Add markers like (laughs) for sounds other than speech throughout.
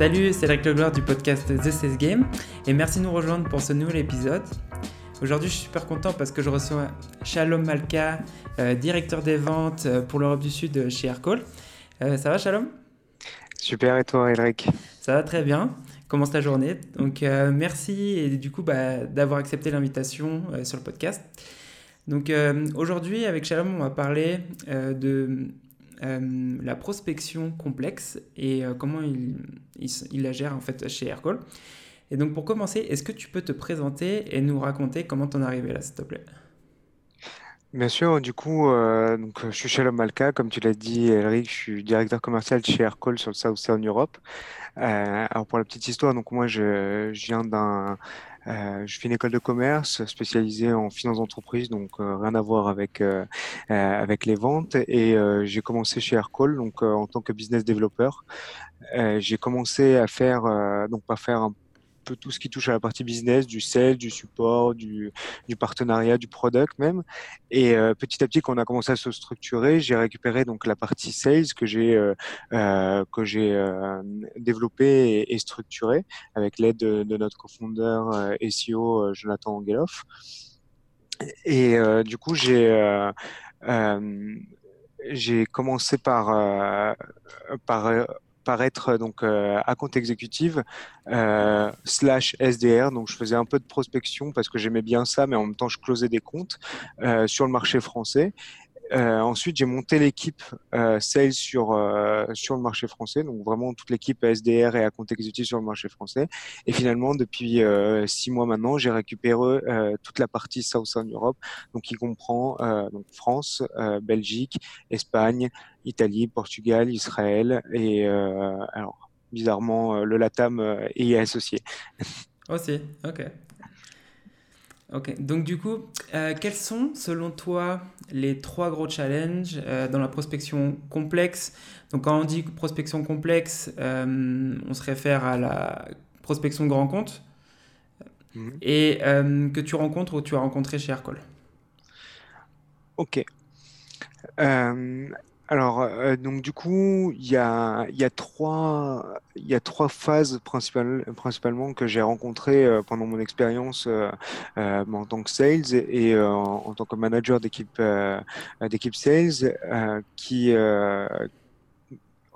Salut, c'est Eric Legloire du podcast The Sales Game et merci de nous rejoindre pour ce nouvel épisode. Aujourd'hui, je suis super content parce que je reçois Shalom Malka, euh, directeur des ventes euh, pour l'Europe du Sud chez Aircall. Euh, ça va, Shalom? Super, et toi, Eric Ça va très bien. Commence ta journée? Donc, merci et du coup bah, d'avoir accepté l'invitation sur le podcast. Donc, aujourd'hui, avec Shalom, on va parler de euh, la prospection complexe et euh, comment il, la gère en fait chez Aircall. Et donc pour commencer, est-ce que tu peux te présenter et nous raconter comment t'en es arrivé là, s'il te plaît? Bien sûr, du coup, euh, je suis Shalom Malka, comme tu l'as dit, Eric, je suis directeur commercial chez Aircall sur le Southern Europe. alors pour la petite histoire, donc moi je viens d'un euh, je fais une école de commerce spécialisée en finance d'entreprise, donc euh, rien à voir avec euh, avec les ventes. Et j'ai commencé chez Aircall, donc en tant que business developer. j'ai commencé à faire donc pas faire un tout ce qui touche à la partie business, du sales, du support, du, partenariat, du product même. Et euh, petit à petit, quand on a commencé à se structurer, j'ai récupéré donc la partie sales que j'ai euh, euh, que j'ai développée et, structurée avec l'aide de, de, notre cofondeur SEO Jonathan Angeloff. Et du coup, j'ai j'ai commencé par par être donc euh, à compte exécutive euh, slash SDR. Donc je faisais un peu de prospection parce que j'aimais bien ça, mais en même temps je closais des comptes euh, sur le marché français. Euh, ensuite, j'ai monté l'équipe euh, sales sur euh, sur le marché français, donc vraiment toute l'équipe SDR et à compte exécutif sur le marché français. Et finalement, depuis euh, six mois maintenant, j'ai récupéré euh, toute la partie Southern Europe, donc qui comprend donc France, Belgique, Espagne, Italie, Portugal, Israël et alors bizarrement le Latam est associé. Aussi, ok. Ok, donc du coup, euh, quels sont selon toi les trois gros challenges euh, dans la prospection complexe? Donc quand on dit prospection complexe, euh, on se réfère à la prospection grand compte mmh. et que tu rencontres ou tu as rencontré chez Aircall. Ok. Alors, euh, donc du coup, il y a, trois, phases principalement que j'ai rencontrées euh, pendant mon expérience euh, en tant que sales et, en, tant que manager d'équipe d'équipe sales, qui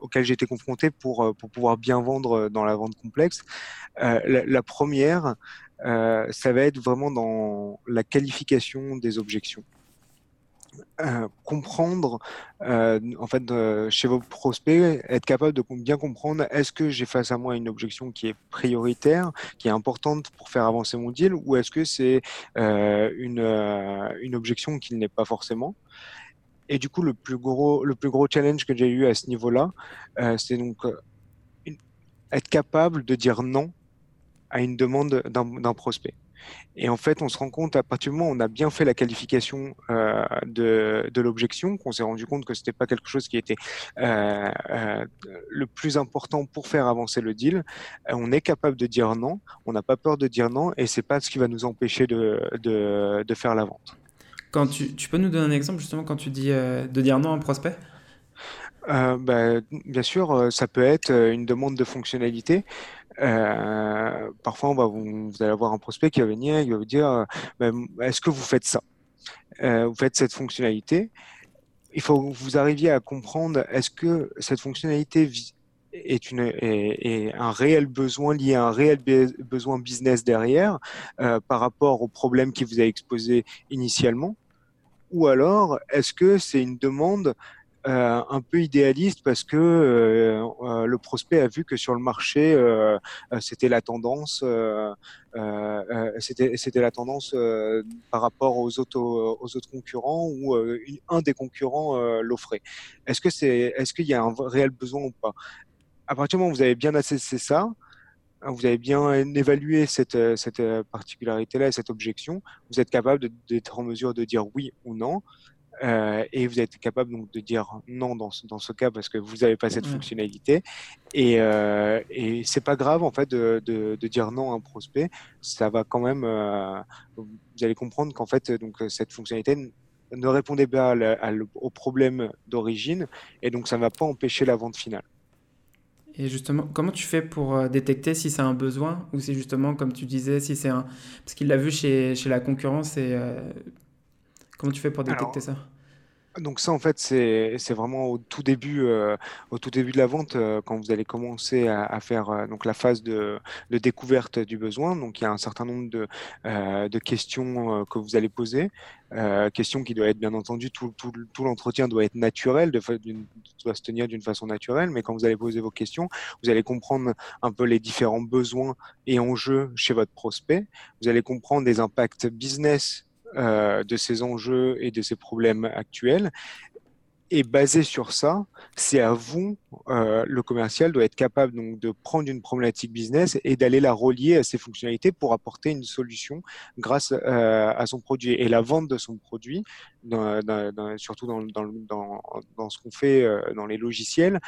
auxquelles j'ai été confronté pour, pouvoir bien vendre dans la vente complexe. La, première, ça va être vraiment dans la qualification des objections. Euh, comprendre euh, en fait euh, chez vos prospects, être capable de bien comprendre est-ce que j'ai face à moi une objection qui est prioritaire, qui est importante pour faire avancer mon deal, ou est-ce que c'est une, objection qui n'est pas forcément? Et du coup, le plus gros, le plus gros challenge que j'ai eu à ce niveau-là, c'est donc être capable de dire non à une demande d'un prospect. Et en fait, on se rend compte à partir du moment où on a bien fait la qualification euh, de, de l'objection, qu'on s'est rendu compte que c'était pas quelque chose qui était euh, euh, le plus important pour faire avancer le deal, on est capable de dire non, on n'a pas peur de dire non, et c'est pas ce qui va nous empêcher de, de, de faire la vente. Quand tu, tu, peux nous donner un exemple justement quand tu dis de dire non à un prospect? Bah, bien sûr, ça peut être une demande de fonctionnalité. Euh, parfois, vous, allez avoir un prospect qui va venir, il va vous dire bah, Est-ce que vous faites ça? Euh, Vous faites cette fonctionnalité. Il faut que vous arriviez à comprendre est-ce que cette fonctionnalité est, un réel besoin lié à un réel besoin business derrière euh, par rapport au problème qui vous a exposé initialement? Ou alors, est-ce que c'est une demande euh, un peu idéaliste parce que euh, euh, le prospect a vu que sur le marché c'était la tendance c'était la tendance par rapport aux autres aux autres concurrents ou un des concurrents l'offrait. Est-ce que c'est est-ce qu'il y a un réel besoin ou pas? À partir du moment où vous avez bien assessé ça, vous avez bien évalué cette, cette particularité-là, cette objection, vous êtes capable d'être en mesure de dire oui ou non. Euh, et vous êtes capable donc de dire non dans ce, dans ce cas parce que vous n'avez pas cette ouais. fonctionnalité. Et, euh, et c'est pas grave en fait de, de, de, dire non à un prospect. Ça va quand même euh, vous allez comprendre qu'en fait donc cette fonctionnalité ne répondait pas à la, à le, au problème d'origine et donc ça ne va pas empêcher la vente finale. Et justement, comment tu fais pour euh, détecter si c'est un besoin ou c'est justement, comme tu disais, si c'est un... Parce qu'il l'a vu chez, chez la concurrence et... Euh, comment tu fais pour détecter ça? donc ça, en fait, c'est vraiment au tout début, euh, au tout début de la vente, euh, quand vous allez commencer à, faire euh, donc la phase de, de, découverte du besoin. Donc il y a un certain nombre de, de questions que vous allez poser, questions qui doivent être bien entendu, tout, tout, tout l'entretien doit être naturel, de, doit se tenir d'une façon naturelle. Mais quand vous allez poser vos questions, vous allez comprendre un peu les différents besoins et enjeux chez votre prospect. Vous allez comprendre des impacts business de ces enjeux et de ces problèmes actuels. Et basé sur ça, c'est à vous, euh, le commercial doit être capable donc de prendre une problématique business et d'aller la relier à ses fonctionnalités pour apporter une solution grâce euh, à son produit. Et la vente de son produit, surtout dans, ce qu'on fait dans les logiciels,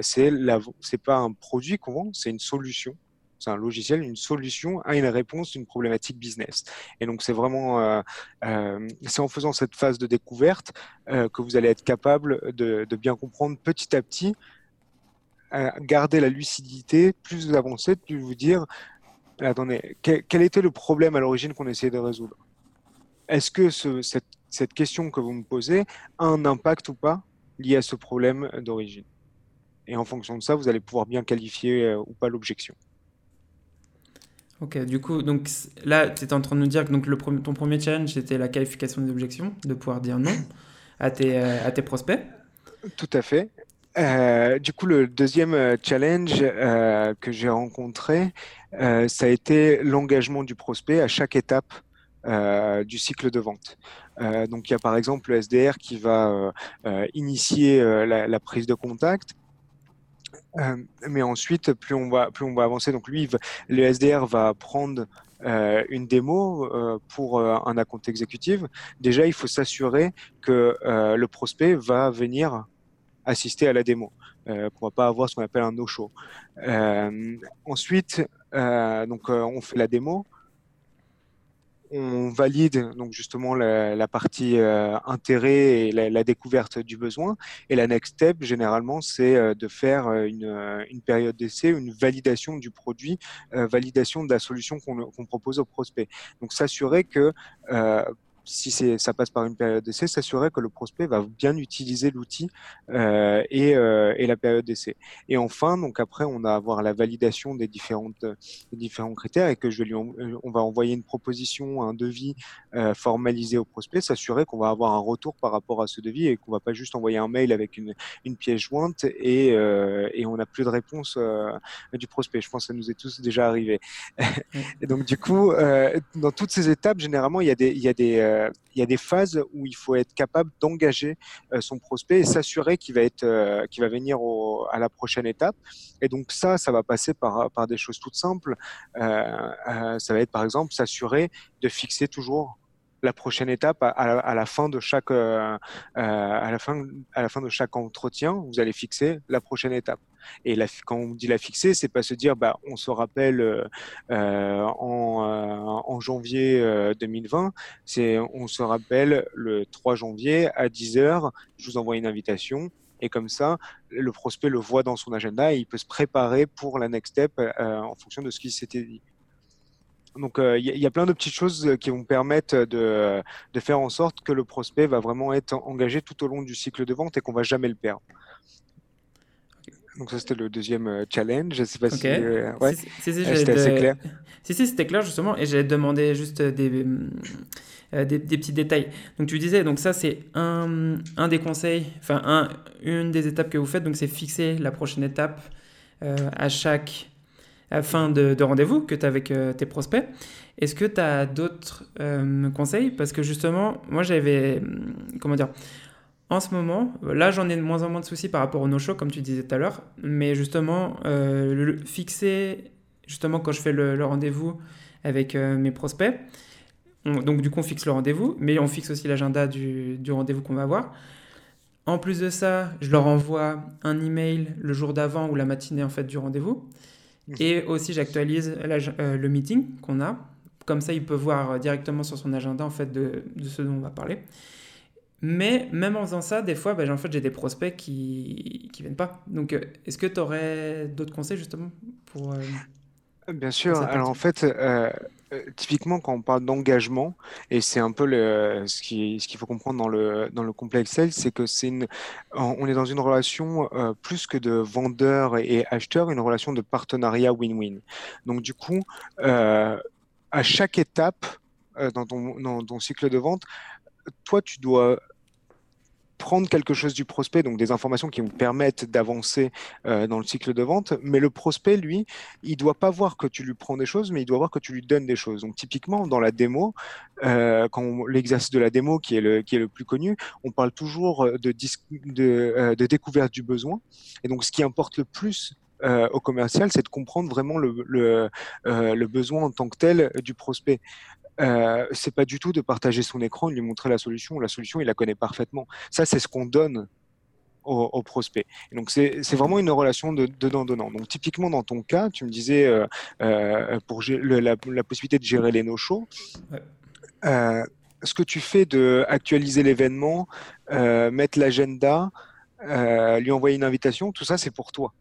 c'est c'est pas un produit qu'on vend, c'est une solution un logiciel, une solution à une réponse d'une problématique business. Et donc, c'est vraiment, euh, euh, c'est en faisant cette phase de découverte euh, que vous allez être capable de, bien comprendre petit à petit, garder la lucidité, plus vous avancez, plus vous dire, attendez, quel, était le problème à l'origine qu'on essayait de résoudre? Est-ce que cette question que vous me posez a un impact ou pas lié à ce problème d'origine? Et en fonction de ça, vous allez pouvoir bien qualifier ou pas l'objection. Ok, du coup, donc là, tu étais en train de nous dire que donc, le ton premier challenge, c'était la qualification des objections, de pouvoir dire non à tes, euh, à tes prospects. Tout à fait. Euh, du coup, le deuxième euh, challenge que j'ai rencontré, ça a été l'engagement du prospect à chaque étape du cycle de vente. donc, il y a par exemple le SDR qui va initier la, prise de contact, euh, mais ensuite, plus on va, plus on va avancer, donc lui, le SDR va prendre euh, une démo euh, pour un account exécutif. Déjà, il faut s'assurer que le prospect va venir assister à la démo. Euh, qu'on va pas avoir ce qu'on appelle un no-show. ensuite, donc on fait la démo on valide donc justement la, partie euh, intérêt et la, découverte du besoin. Et la next step, généralement, c'est euh, de faire euh, une, période d'essai, une validation du produit, validation de la solution qu'on propose au prospect. Donc s'assurer que si ça passe par une période d'essai, s'assurer que le prospect va bien utiliser l'outil euh, et, euh, et, la période d'essai. Et enfin, donc après, on a avoir la validation des différentes des différents critères et que je lui on va envoyer une proposition, un devis euh, formalisé au prospect, s'assurer qu'on va avoir un retour par rapport à ce devis et qu'on va pas juste envoyer un mail avec une, une pièce jointe et, euh, et on n'a plus de réponse euh, du prospect. Je pense que ça nous est tous déjà arrivé. (laughs) et donc du coup, euh, dans toutes ces étapes, généralement, il y a des il y a des euh, il y a des phases où il faut être capable d'engager euh, son prospect et s'assurer qu'il va être, euh, qu'il va venir à la prochaine étape. Et donc ça, ça va passer par, par des choses toutes simples. ça va être par exemple s'assurer de fixer toujours la prochaine étape à, la, fin de chaque à la fin à la fin de chaque entretien vous allez fixer la prochaine étape et quand on dit la fixer, c'est pas se dire, bah, on se rappelle euh, euh, en, euh, en, janvier 2020, c'est on se rappelle le 3 janvier à 10 heures, je vous envoie une invitation. Et comme ça, le prospect le voit dans son agenda et il peut se préparer pour la next step en fonction de ce qui s'était dit. Donc il y, a plein de petites choses qui vont permettre de, de, faire en sorte que le prospect va vraiment être engagé tout au long du cycle de vente et qu'on va jamais le perdre. Donc ça c'était le deuxième euh, challenge. Je sais pas si, euh, ouais, c'était assez clair. Si si c'était clair justement et j'allais demander juste des, euh, des, des, petits détails. Donc tu disais donc ça c'est un, un, des conseils, enfin un, une des étapes que vous faites donc c'est fixer la prochaine étape à chaque fin de, de rendez-vous que tu as avec tes prospects. Est-ce que tu as d'autres conseils? Parce que justement, moi j'avais, comment dire, en ce moment, là j'en ai de moins en moins de soucis par rapport au no-show, comme tu disais tout à l'heure, mais justement, euh, le, fixer, justement quand je fais le, rendez-vous avec euh, mes prospects, donc du coup on fixe le rendez-vous, mais on fixe aussi l'agenda du, du rendez-vous qu'on va avoir. En plus de ça, je leur envoie un email le jour d'avant ou la matinée en fait du rendez-vous. Mmh. Et aussi j'actualise euh, le meeting qu'on a. Comme ça, il peut voir directement sur son agenda en fait de, ce dont on va parler. Mais même en faisant ça, des fois, bah, en fait, j'ai des prospects qui ne viennent pas. Donc, euh, est-ce que tu aurais d'autres conseils justement pour... Euh, Bien sûr. Alors en fait, euh, typiquement quand on parle d'engagement, et c'est un peu le, ce qui, ce qu'il faut comprendre dans le dans le complexe sales, c'est que c'est une, on est dans une relation plus que de vendeur et acheteur, une relation de partenariat win-win. Donc du coup, à chaque étape dans ton dans ton cycle de vente, toi tu dois prendre quelque chose du prospect, donc des informations qui vous permettent d'avancer euh, dans le cycle de vente, mais le prospect, lui, il doit pas voir que tu lui prends des choses, mais il doit voir que tu lui donnes des choses. Donc typiquement, dans la démo, euh, quand l'exercice de la démo, qui est, le, qui est le plus connu, on parle toujours de, de, euh, de découverte du besoin. Et donc ce qui importe le plus au commercial, c'est de comprendre vraiment le, le, besoin en tant que tel du prospect euh, c'est pas du tout de partager son écran, de lui montrer la solution. La solution, il la connaît parfaitement. Ça, c'est ce qu'on donne au, au, prospect. donc, c'est vraiment une relation de donnant-donnant. Donc, typiquement, dans ton cas, tu me disais euh, euh pour la, la, possibilité de gérer les no-shows. Euh, ce que tu fais de actualiser l'événement, mettre l'agenda, lui envoyer une invitation, tout ça, c'est pour toi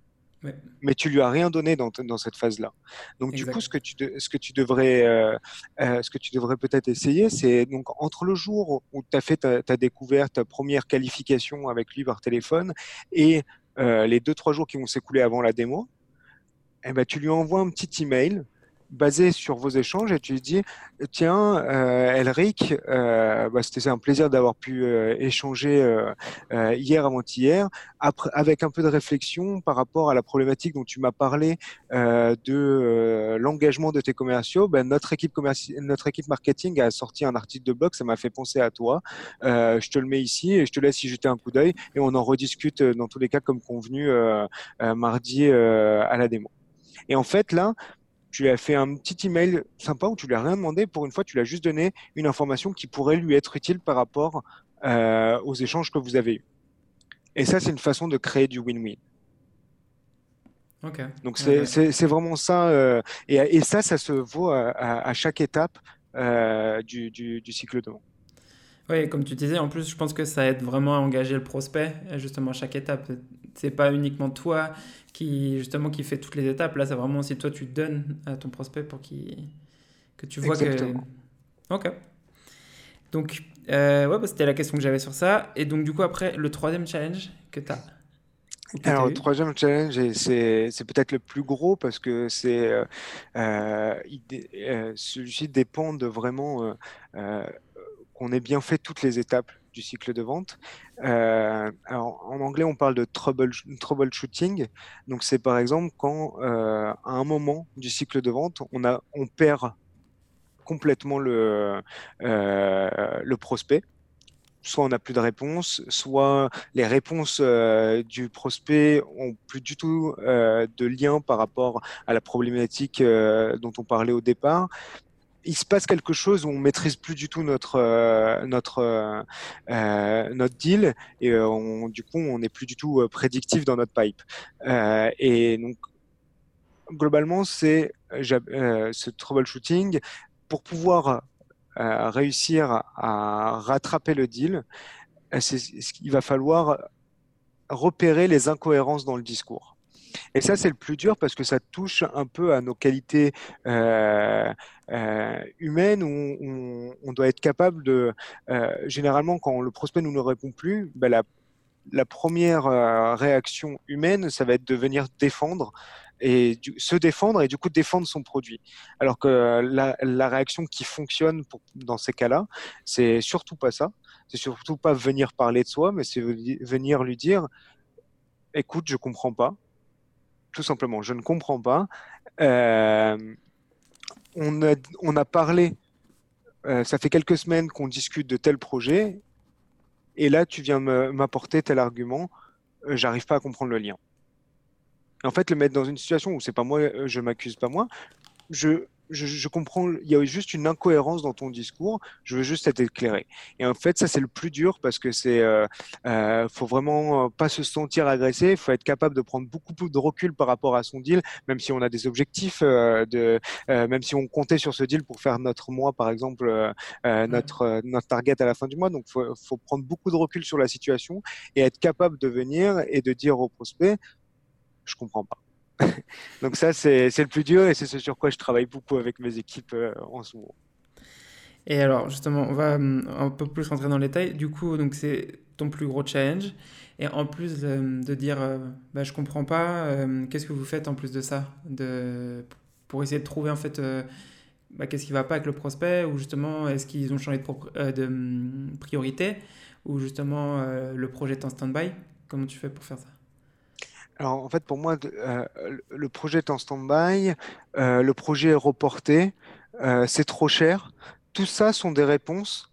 mais tu lui as rien donné dans, dans cette phase-là. Donc du coup, ce que tu, ce que tu devrais, euh, euh, ce que tu devrais peut-être essayer, c'est donc entre le jour où tu as fait ta, ta, découverte, ta première qualification avec lui par téléphone, et euh, les deux trois jours qui vont s'écouler avant la démo, eh ben, tu lui envoies un petit email basé sur vos échanges et tu dis tiens euh, Elric euh, bah, c'était un plaisir d'avoir pu euh, échanger hier avant-hier avec un peu de réflexion par rapport à la problématique dont tu m'as parlé de l'engagement de tes commerciaux. Ben, notre équipe notre équipe marketing a sorti un article de blog ça m'a fait penser à toi. Je te le mets ici et je te laisse y jeter un coup d'œil et on en rediscute dans tous les cas comme convenu mardi à la démo. Et en fait là tu lui as fait un petit email sympa où tu lui as rien demandé. Pour une fois, tu lui as juste donné une information qui pourrait lui être utile par rapport euh, aux échanges que vous avez eus. Et ça, c'est une façon de créer du win-win. Donc c'est vraiment ça. Euh, et, ça, ça se vaut à, chaque étape euh, du, du, cycle de vente. Oui, comme tu disais, en plus, je pense que ça aide vraiment à engager le prospect, justement, à chaque étape. C'est pas uniquement toi qui justement qui fait toutes les étapes. Là, c'est vraiment si toi tu donnes à ton prospect pour qu'il que tu vois que. Ok. Donc, euh, ouais, bah, c'était la question que j'avais sur ça. Et donc, du coup, après, le troisième challenge que tu as. Alors, le troisième challenge, c'est peut-être le plus gros parce que c'est euh, euh, euh celui-ci dépend de vraiment qu'on ait bien fait toutes les étapes du cycle de vente. Euh, en anglais, on parle de trouble, troubleshooting. Donc, c'est par exemple quand, euh, à un moment du cycle de vente, on, a, on perd complètement le, euh, le prospect. Soit on n'a plus de réponse, soit les réponses du prospect ont plus du tout de lien par rapport à la problématique dont on parlait au départ il se passe quelque chose où on maîtrise plus du tout notre euh, notre euh, euh, notre deal et on, du coup on n'est plus du tout prédictif dans notre pipe. et donc globalement c'est ce troubleshooting pour pouvoir réussir à rattraper le deal. Qu'il va falloir repérer les incohérences dans le discours. Et ça, c'est le plus dur parce que ça touche un peu à nos qualités euh, euh, humaines où on, doit être capable de, euh, généralement, quand le prospect nous ne répond plus, ben la, première réaction humaine, ça va être de venir défendre et se défendre et du coup défendre son produit. Alors que la, réaction qui fonctionne dans ces cas-là, c'est surtout pas ça. C'est surtout pas venir parler de soi, mais c'est venir lui dire, écoute, je comprends pas tout simplement. Je ne comprends pas. Euh, on, a, parlé, euh, ça fait quelques semaines qu'on discute de tel projet, et là, tu viens m'apporter tel argument, euh, j'arrive pas à comprendre le lien. En fait, le mettre dans une situation où c'est pas moi, je m'accuse pas moi, je, je, comprends, il y a juste une incohérence dans ton discours, je veux juste être éclairé. Et en fait, ça, c'est le plus dur parce que c'est, euh, euh faut vraiment pas se sentir agressé, il faut être capable de prendre beaucoup plus de recul par rapport à son deal, même si on a des objectifs, euh, de, euh, même si on comptait sur ce deal pour faire notre mois, par exemple, euh, notre, notre target à la fin du mois. Donc, faut, faut prendre beaucoup de recul sur la situation et être capable de venir et de dire au prospect, je comprends pas. (laughs) Donc ça, c'est le plus dur et c'est ce sur quoi je travaille beaucoup avec mes équipes euh, en ce moment. Et alors, justement, on va hum, un peu plus rentrer dans le détail. Du coup, donc c'est ton plus gros challenge. Et en plus de dire, euh, bah, je comprends pas, euh, qu'est-ce que vous faites en plus de ça? De, Pour essayer de trouver en fait, bah, qu'est-ce qui va pas avec le prospect? Ou justement, est-ce qu'ils ont changé de, priorité? Ou justement, le projet est en stand-by? Comment tu fais pour faire ça? Alors en fait, pour moi, euh, le projet est en stand-by, euh, le projet est reporté, euh, c'est trop cher. Tout ça sont des réponses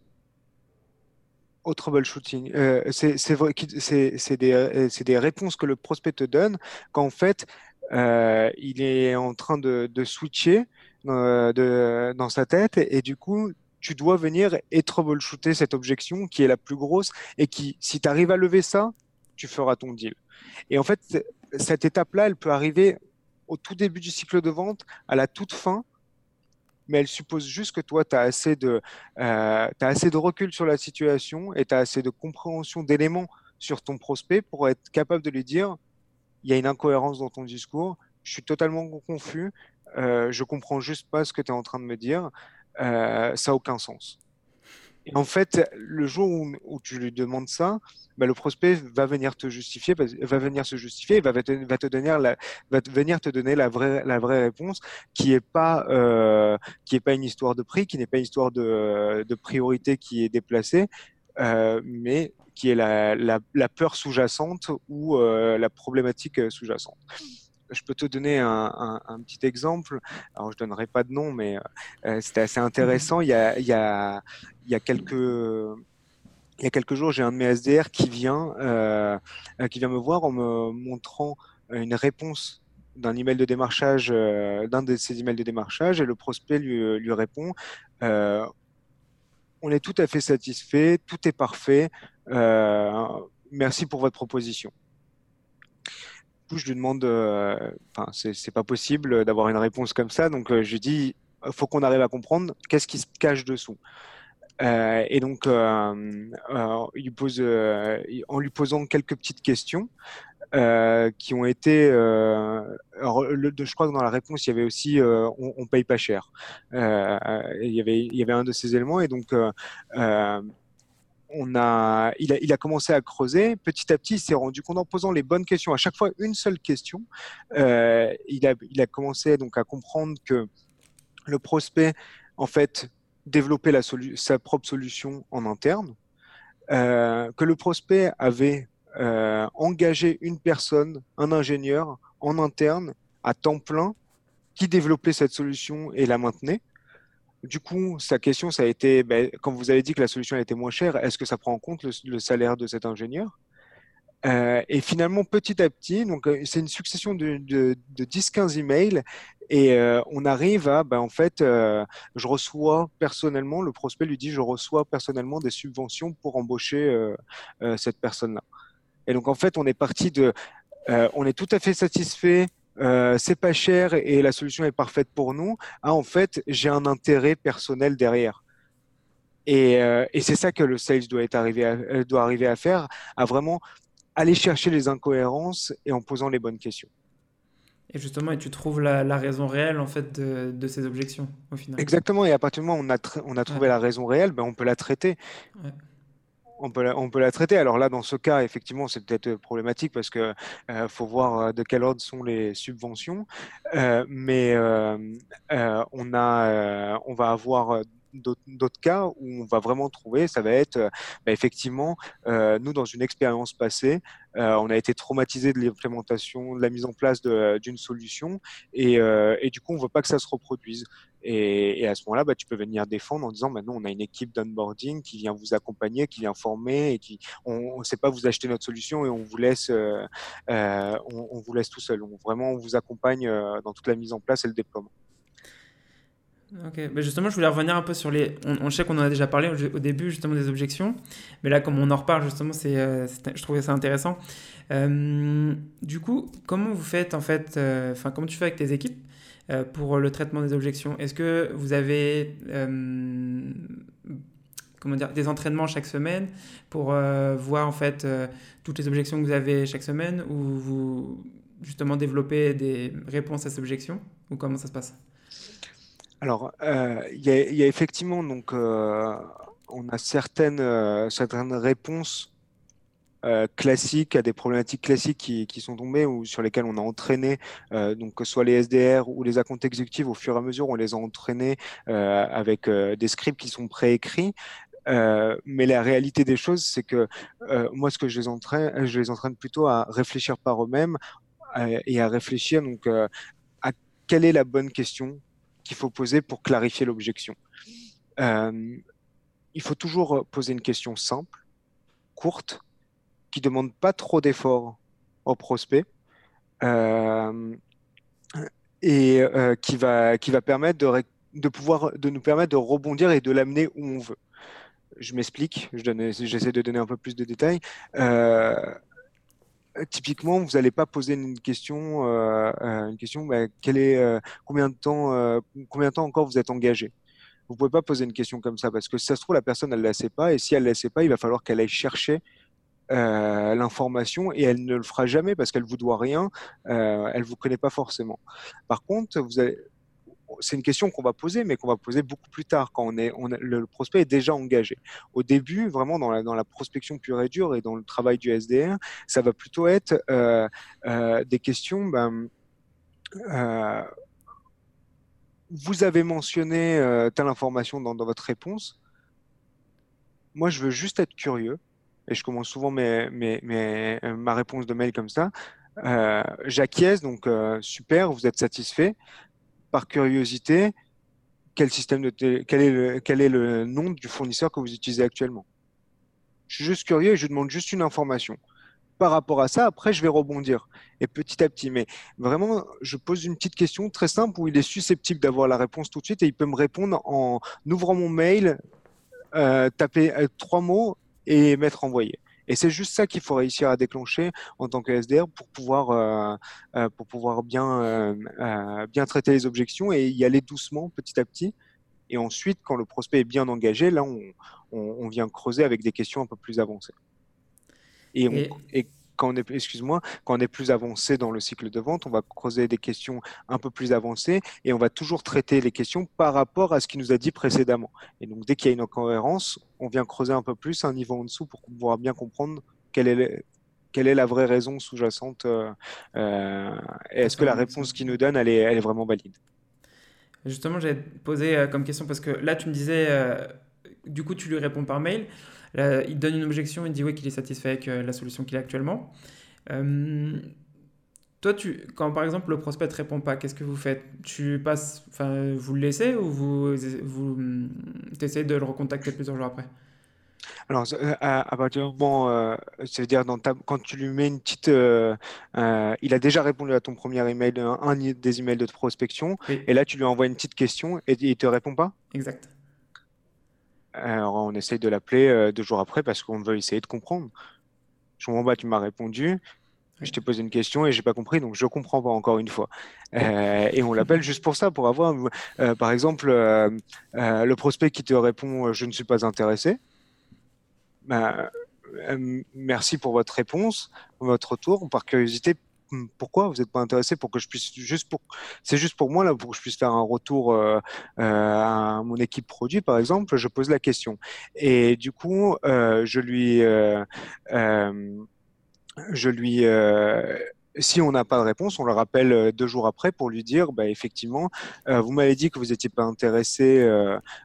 au troubleshooting. c'est des, réponses que le prospect te donne quand en fait, il est en train de, switcher dans sa tête et, et du coup, tu dois venir et troubleshooter cette objection qui est la plus grosse et qui, si tu arrives à lever ça, tu feras ton deal. Et en fait, cette étape-là, elle peut arriver au tout début du cycle de vente, à la toute fin, mais elle suppose juste que toi, tu as, assez de, euh, assez de recul sur la situation et tu as assez de compréhension d'éléments sur ton prospect pour être capable de lui dire, il y a une incohérence dans ton discours, je suis totalement confus, euh, je comprends juste pas ce que tu es en train de me dire, euh, ça n'a aucun sens. En fait, le jour où, tu lui demandes ça, bah, le prospect va venir te justifier, va venir se justifier, va te, donner la, venir te donner la vraie, réponse, qui est pas, euh, est pas une histoire de prix, qui n'est pas une histoire de, priorité qui est déplacée, euh, mais qui est la peur sous-jacente ou euh, la problématique sous-jacente je peux te donner un, petit exemple. Alors, je donnerai pas de nom, mais euh, c'était assez intéressant. Il y a, quelques jours, j'ai un de mes SDR qui vient, euh, qui vient me voir en me montrant une réponse d'un email de démarchage, euh, d'un de ces emails de démarchage, et le prospect lui répond On est tout à fait satisfait, tout est parfait, merci pour votre proposition je lui demande, euh, enfin, c'est pas possible d'avoir une réponse comme ça. Donc, euh, je lui dis, faut qu'on arrive à comprendre qu'est-ce qui se cache dessous. Euh, et donc, il pose, en lui posant quelques petites questions, qui ont été. Je crois que dans la réponse, il y avait aussi on, on, paye pas cher. il, y avait, il y avait un de ces éléments. Et donc, on a, il, a, commencé à creuser. Petit à petit, il s'est rendu compte en posant les bonnes questions, à chaque fois une seule question, euh, il, a, commencé donc à comprendre que le prospect, en fait, développait sa propre solution en interne, euh, que le prospect avait euh, engagé une personne, un ingénieur en interne à temps plein qui développait cette solution et la maintenait. Du coup, sa question, ça a été, ben, quand vous avez dit que la solution était moins chère, est-ce que ça prend en compte le, salaire de cet ingénieur? Euh, Et finalement, petit à petit, donc euh, c'est une succession de, de, de 10-15 emails, et euh, on arrive à, ben, en fait, je reçois personnellement, le prospect lui dit, je reçois personnellement des subventions pour embaucher cette personne-là. Et donc, en fait, on est parti de, on est tout à fait satisfait euh, c'est pas cher et la solution est parfaite pour nous, ah, en fait, j'ai un intérêt personnel derrière. Et, euh, c'est ça que le sales doit, être arrivé à, euh, doit arriver à faire, à vraiment aller chercher les incohérences et en posant les bonnes questions. Et justement, et tu trouves la, raison réelle en fait de, ces objections au final? Exactement. Et à partir du moment où on a, on a trouvé la raison réelle, ben, on peut la traiter on peut, la, traiter. Alors là, dans ce cas, effectivement, c'est peut-être problématique parce que euh, faut voir euh, de quel ordre sont les subventions. Euh, mais on a, on va avoir d'autres cas où on va vraiment trouver, ça va être bah, effectivement, nous dans une expérience passée, on a été traumatisé de l'implémentation, de la mise en place d'une solution et, du coup on ne veut pas que ça se reproduise. Et, à ce moment-là, bah, tu peux venir défendre en disant, maintenant, on a une équipe d'onboarding qui vient vous accompagner, qui vient former, et qui, on ne sait pas vous acheter notre solution et on vous laisse, euh, euh, on, vous laisse tout seul. On, vraiment, on vous accompagne euh, dans toute la mise en place et le déploiement. Ok, mais justement, je voulais revenir un peu sur les. On, sait qu'on en a déjà parlé au, début, justement, des objections. Mais là, comme on en reparle, justement, c'est, euh, je trouvais ça intéressant. Euh, du coup, comment vous faites, en fait. Euh, enfin, comment tu fais avec tes équipes pour le traitement des objections? Est-ce que vous avez. comment dire Des entraînements chaque semaine pour voir, en fait, toutes les objections que vous avez chaque semaine Ou vous, justement, développez des réponses à ces objections? Ou comment ça se passe? Alors, euh, il y, a effectivement, donc, euh, on a certaines, euh, certaines réponses classiques à des problématiques classiques qui, qui, sont tombées ou sur lesquelles on a entraîné, donc que ce soit les SDR ou les accounts exécutifs, au fur et à mesure, on les a entraînés avec des scripts qui sont préécrits. mais la réalité des choses, c'est que moi, ce que je les entraîne, je les entraîne plutôt à réfléchir par eux-mêmes et à réfléchir donc à quelle est la bonne question qu'il faut poser pour clarifier l'objection. Euh, il faut toujours poser une question simple, courte, qui demande pas trop d'efforts au prospect euh, et euh, qui va qui va permettre de, de pouvoir de nous permettre de rebondir et de l'amener où on veut. Je m'explique, j'essaie de donner un peu plus de détails typiquement, vous n'allez pas poser une question, euh, euh, une question, bah, est, euh, combien de temps, combien de temps encore vous êtes engagé? Vous pouvez pas poser une question comme ça parce que si ça se trouve la personne elle ne la sait pas et si elle ne la sait pas, il va falloir qu'elle aille chercher l'information et elle ne le fera jamais parce qu'elle vous doit rien, elle vous connaît pas forcément. Par contre, vous avez, c'est une question qu'on va poser, mais qu'on va poser beaucoup plus tard, quand on est, on le prospect est déjà engagé. Au début, vraiment dans la, prospection pure et dure et dans le travail du SDR, ça va plutôt être euh, euh, des questions. Ben, euh, vous avez mentionné telle information dans, votre réponse. Moi, je veux juste être curieux, et je commence souvent mes, mes, mes, ma réponse de mail comme ça. J'acquiesce, donc super, vous êtes satisfait par curiosité, quel, système de quel, est le, quel est le nom du fournisseur que vous utilisez actuellement? Je suis juste curieux et je demande juste une information. Par rapport à ça, après, je vais rebondir. Et petit à petit. Mais vraiment, je pose une petite question très simple où il est susceptible d'avoir la réponse tout de suite et il peut me répondre en ouvrant mon mail, euh, taper euh, trois mots et mettre envoyé. Et c'est juste ça qu'il faut réussir à déclencher en tant que SDR pour pouvoir, euh, euh, pour pouvoir bien, euh, bien traiter les objections et y aller doucement, petit à petit. Et ensuite, quand le prospect est bien engagé, là, on, on, vient creuser avec des questions un peu plus avancées. Et, on, et quand on est, excuse-moi, quand on est plus avancé dans le cycle de vente, on va creuser des questions un peu plus avancées et on va toujours traiter les questions par rapport à ce qu'il nous a dit précédemment. Et donc, dès qu'il y a une incohérence, on vient creuser un peu plus un niveau en dessous pour pouvoir bien comprendre quelle est, quelle est la vraie raison sous-jacente euh, euh, et est-ce que la réponse qu'il nous donne, elle est, elle est vraiment valide? Justement, te poser euh, comme question parce que là, tu me disais, du coup, tu lui réponds par mail il donne une objection, il dit oui qu'il est satisfait avec euh, la solution qu'il a actuellement. Euh, toi, tu, quand par exemple le prospect ne répond pas, qu'est-ce que vous faites? Tu passes, enfin, vous le laissez ou vous, vous hum, essayez de le recontacter plusieurs jours après? Alors, euh, à, partir du moment, c'est-à-dire dans quand tu lui mets une petite, il a déjà répondu à ton premier email, un, un des emails de prospection, et là tu lui envoies une petite question et il te répond pas? Exact. Alors, on essaye de l'appeler euh, deux jours après parce qu'on veut essayer de comprendre. Je comprends pas, tu m'as répondu. Je t'ai posé une question et j'ai pas compris, donc je comprends pas encore une fois. Euh, et on l'appelle juste pour ça, pour avoir, euh, par exemple, le prospect qui te répond je ne suis pas intéressé. Ben, merci pour votre réponse, votre retour. Par curiosité, pourquoi vous n'êtes pas intéressé pour que je puisse juste pour c'est juste pour moi là pour que je puisse faire un retour euh, euh, à mon équipe produit par exemple je pose la question et du coup euh, je lui je lui si on n'a pas de réponse, on le rappelle deux jours après pour lui dire, bah, effectivement, vous m'avez dit que vous n'étiez pas intéressé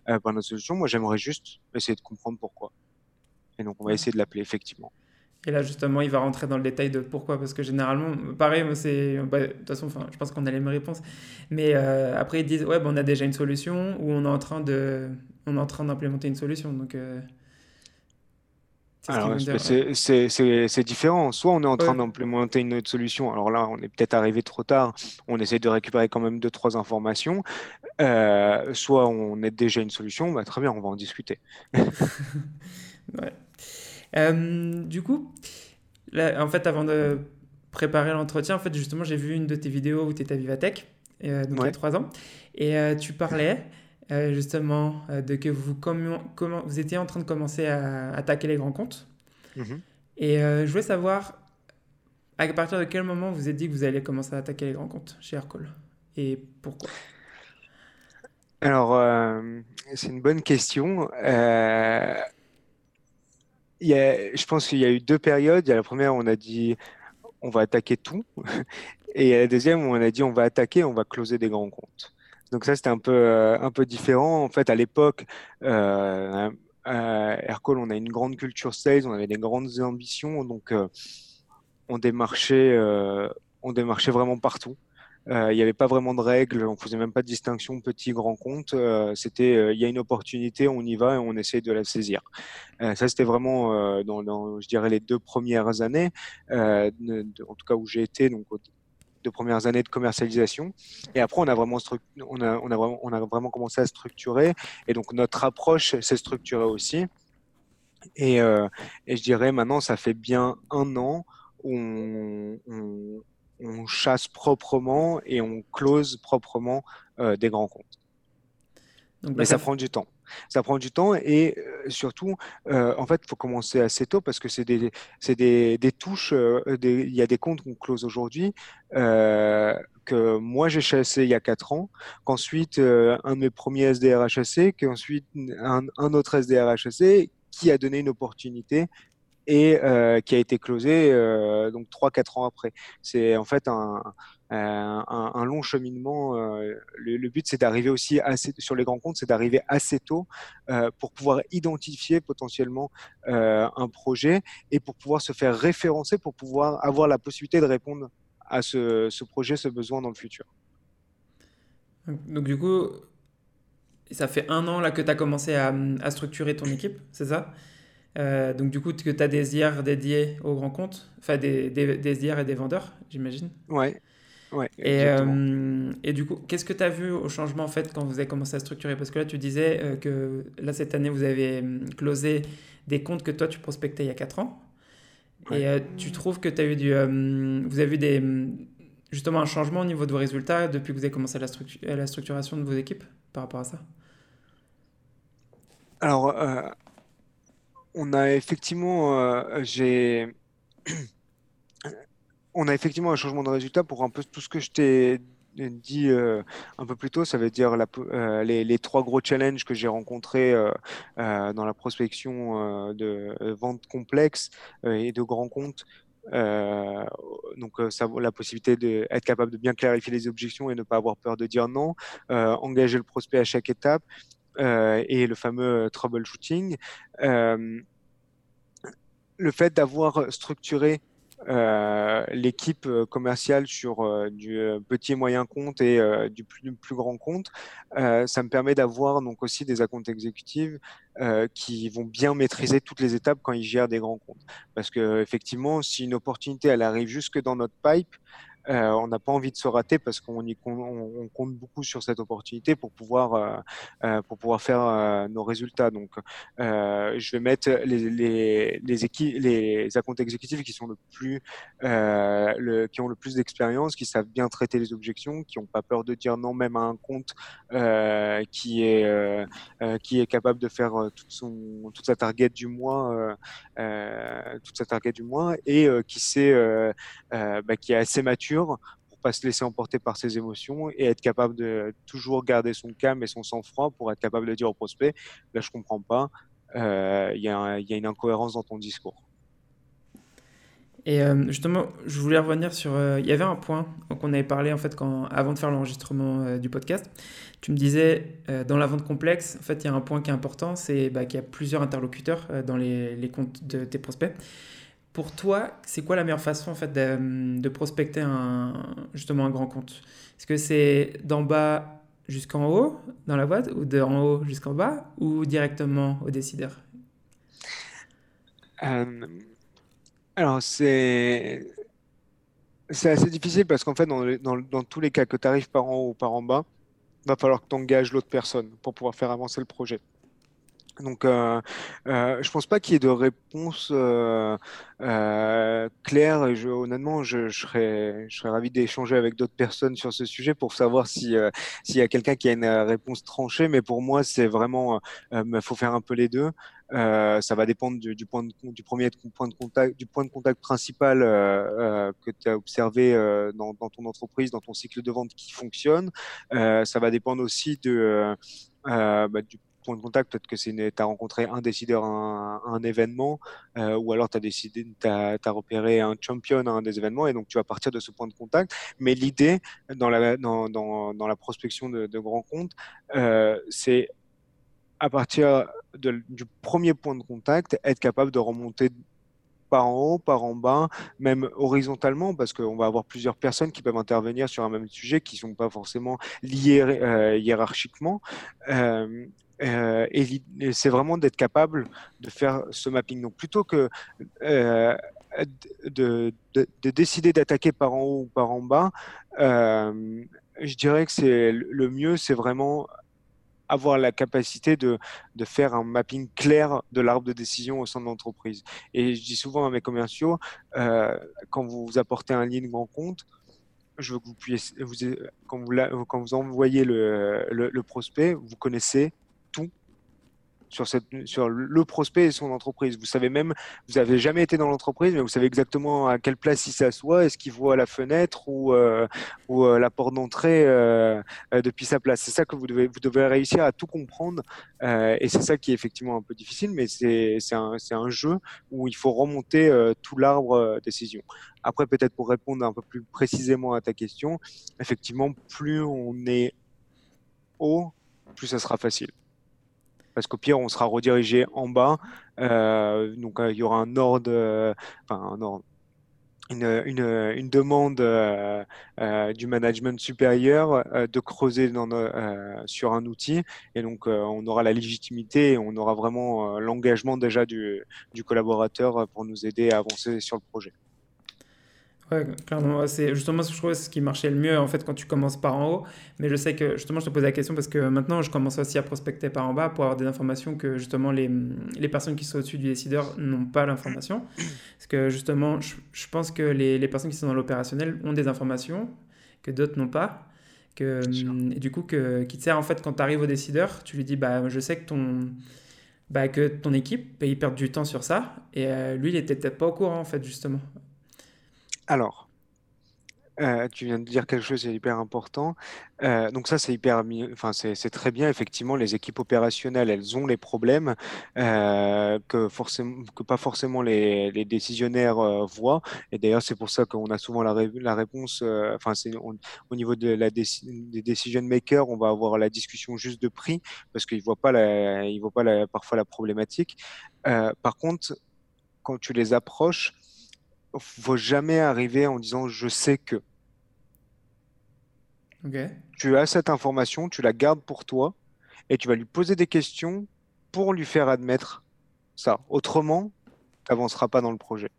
par notre solution. Moi, j'aimerais juste essayer de comprendre pourquoi. Et donc, on va essayer de l'appeler effectivement. Et là, justement, il va rentrer dans le détail de pourquoi. Parce que généralement, pareil, c'est. Bah, de toute façon, je pense qu'on a les mêmes réponses. Mais euh, après, ils disent Ouais, bah, on a déjà une solution ou on est en train de. On est en train d'implémenter une solution. Donc. Euh, c'est différent? Soit on est en train d'implémenter une autre solution. Alors là, on est peut-être arrivé trop tard. On essaie de récupérer quand même deux, trois informations. Euh, soit on est déjà une solution. Bah, très bien, on va en discuter. (laughs) ouais. Euh, du coup, là, en fait, avant de préparer l'entretien, en fait, justement, j'ai vu une de tes vidéos où tu étais à Vivatech, euh, donc il y a trois ans, et tu parlais euh, justement, euh, de que vous, comment, comment, vous étiez en train de commencer à attaquer les grands comptes. Mhm. Et euh, je voulais savoir à partir de quel moment vous vous êtes dit que vous allez commencer à attaquer les grands comptes chez Aircall et pourquoi? Alors, c'est une bonne question. Y a, je pense qu'il y a eu deux périodes. Il y a la première où on a dit on va attaquer tout. (laughs) Et il y a la deuxième où on a dit on va attaquer, on va closer des grands comptes. Donc ça, c'était un peu, euh, un peu différent. En fait, à l'époque, euh, à Aircall, on a une grande culture sales, on avait des grandes ambitions, donc euh, on démarchait, on démarchait vraiment partout. Il n'y avait pas vraiment de règles, on faisait même pas de distinction petit grand compte. c'était il y a une opportunité, on y va et on essaye de la saisir. ça c'était vraiment dans, je dirais les deux premières années, en tout cas où j'ai été donc de premières années de commercialisation. Et après, on a vraiment, on a, on a vraiment, commencé à structurer. Et donc, notre approche s'est structurée aussi. Et, euh, et, je dirais maintenant, ça fait bien un an où on, chasse proprement et on close proprement euh, des grands comptes. Donc, Mais ça prend du temps. Ça prend du temps et euh, surtout, euh, en fait, il faut commencer assez tôt parce que c'est des, des, des, touches, euh, il y a des comptes qu'on close aujourd'hui que moi j'ai chassé il y a 4 ans, qu'ensuite un de mes premiers SDR a chassé, qu'ensuite un, un autre SDR a chassé qui a donné une opportunité et qui a été closé donc 3-4 ans après. C'est en fait un, euh, long cheminement. Euh, le, but, c'est d'arriver aussi sur les grands comptes, c'est d'arriver assez tôt euh, pour pouvoir identifier potentiellement un projet et pour pouvoir se faire référencer, pour pouvoir avoir la possibilité de répondre à ce, projet, ce besoin dans le futur. Donc, du coup, ça fait un an là que tu as commencé à, structurer ton équipe, c'est ça? Donc du coup, que tu as des IR dédiés aux grands comptes, enfin des, des, des IR et des vendeurs, j'imagine Ouais, et, euh, et, du coup, qu'est-ce que tu as vu au changement en fait quand vous avez commencé à structurer? Parce que là, tu disais euh, que là, cette année, vous avez closé des comptes que toi, tu prospectais il y a 4 ans. Et euh, tu trouves que tu as eu du. Vous avez eu des, justement un changement au niveau de vos résultats depuis que vous avez commencé la, la structuration de vos équipes par rapport à ça? Alors, on a effectivement. j'ai (clears throat) on a effectivement un changement de résultat pour un peu tout ce que je t'ai dit euh, un peu plus tôt, ça veut dire euh, les, trois gros challenges que j'ai rencontrés euh, dans la prospection de vente complexe et de grands comptes. donc la possibilité d'être capable de bien clarifier les objections et ne pas avoir peur de dire non, engager le prospect à chaque étape et le fameux troubleshooting. le fait d'avoir structuré euh, l'équipe euh, commerciale sur euh, du petit et moyen compte et du plus, plus, grand compte, ça me permet d'avoir donc aussi des accounts exécutives qui vont bien maîtriser toutes les étapes quand ils gèrent des grands comptes. Parce que effectivement, si une opportunité elle arrive jusque dans notre pipe, euh, on n'a pas envie de se rater parce qu'on on, compte beaucoup sur cette opportunité pour pouvoir, euh, euh, pour pouvoir faire nos résultats. Donc, je vais mettre les, les, les, équipes, les accounts exécutifs qui sont le plus, qui ont le plus d'expérience, qui savent bien traiter les objections, qui n'ont pas peur de dire non même à un compte qui est qui est capable de faire toute son toute sa target du mois, toute sa target du mois et qui sait bah, qui est assez mature pour pas se laisser emporter par ses émotions et être capable de toujours garder son calme et son sang-froid pour être capable de dire au prospect là je comprends pas euh, il y, a une incohérence dans ton discours. Et euh, justement je voulais revenir sur euh, il y avait un point qu'on avait parlé en fait quand avant de faire l'enregistrement du podcast. Tu me disais dans la vente complexe en fait il y a un point qui est important c'est bah, qu'il y a plusieurs interlocuteurs dans les, les comptes de tes prospects pour toi, c'est quoi la meilleure façon en fait de, prospecter un, justement un grand compte? Est-ce que c'est d'en bas jusqu'en haut dans la boîte ou d'en haut jusqu'en bas ou directement au décideur? Alors, c'est c'est assez difficile parce qu'en fait, dans, dans, dans, tous les cas que tu arrives par en haut ou par en bas, va falloir que tu engages l'autre personne pour pouvoir faire avancer le projet. Donc, euh, euh, je pense pas qu'il y ait de réponse euh, euh claire. Honnêtement, je, serais, ravi d'échanger avec d'autres personnes sur ce sujet pour savoir euh, s'il y a quelqu'un qui a une réponse tranchée. Mais pour moi, c'est vraiment, il faut faire un peu les deux. ça va dépendre du, point de, contact, principal que tu as observé dans, dans, ton entreprise, dans ton cycle de vente qui fonctionne. ça va dépendre aussi de bah, du point de contact, peut-être que tu as rencontré un décideur à un, événement, euh, ou alors tu as as, repéré un champion à un des événements, et donc tu vas partir de ce point de contact. Mais l'idée dans la, dans, dans, la prospection de, grands comptes, euh, c'est à partir du premier point de contact, être capable de remonter par en haut, par en bas, même horizontalement, parce qu'on va avoir plusieurs personnes qui peuvent intervenir sur un même sujet qui ne sont pas forcément liées euh, hiérarchiquement. Euh, et, c'est vraiment d'être capable de faire ce mapping. Donc plutôt que euh, de, de, de, décider d'attaquer par en haut ou par en bas, euh, je dirais que c'est le mieux, c'est vraiment avoir la capacité de, faire un mapping clair de l'arbre de décision au sein de l'entreprise. Et je dis souvent à mes commerciaux, quand vous apportez un lead grand compte, je veux que vous puissiez, quand, vous, envoyez le prospect, vous connaissez sur, le prospect et son entreprise. Vous savez même, vous avez jamais été dans l'entreprise, mais vous savez exactement à quelle place il s'assoit, est-ce qu'il voit la fenêtre ou, euh, euh, la porte d'entrée euh, depuis sa place? C'est ça que vous devez, réussir à tout comprendre, et c'est ça qui est effectivement un peu difficile, mais c'est un jeu où il faut remonter tout l'arbre décision. Après, peut-être pour répondre un peu plus précisément à ta question, effectivement, plus on est haut, plus ça sera facile parce qu'au pire, on sera redirigé en bas. Euh, donc, euh, il y aura un ordre, euh, une, demande du management supérieur de creuser sur un outil. Et donc, on aura la légitimité et on aura vraiment l'engagement déjà du collaborateur pour nous aider à avancer sur le projet. Ouais, clairement, c'est justement ce que je trouve ce qui marchait le mieux en fait quand tu commences par en haut. Mais je sais que justement, je te pose la question parce que maintenant, je commence aussi à prospecter par en bas pour avoir des informations que justement les, les personnes qui sont au-dessus du décideur n'ont pas l'information. Parce que justement, je, je pense que les, les, personnes qui sont dans l'opérationnel ont des informations que d'autres n'ont pas. Que, et du coup, que, qui te sert en fait quand tu arrives au décideur, tu lui dis bah, Je sais que ton. Bah, que ton équipe, bah, ils perdent du temps sur ça. Et euh, lui, il était peut-être pas au courant, en fait, justement. Alors, euh, tu viens de dire quelque chose d'hyper important. Euh, donc ça, c'est hyper, enfin c'est très bien. Effectivement, les équipes opérationnelles, elles ont les problèmes euh, que forcément, que pas forcément les, décisionnaires voient. Et d'ailleurs, c'est pour ça qu'on a souvent la, réponse. Enfin, c'est au niveau des decision makers, on va avoir la discussion juste de prix parce qu'ils voient pas ils voient pas parfois la problématique. par contre, quand tu les approches faut jamais arriver en disant je sais que. Tu as cette information, tu la gardes pour toi et tu vas lui poser des questions pour lui faire admettre ça. Autrement, tu n'avanceras pas dans le projet.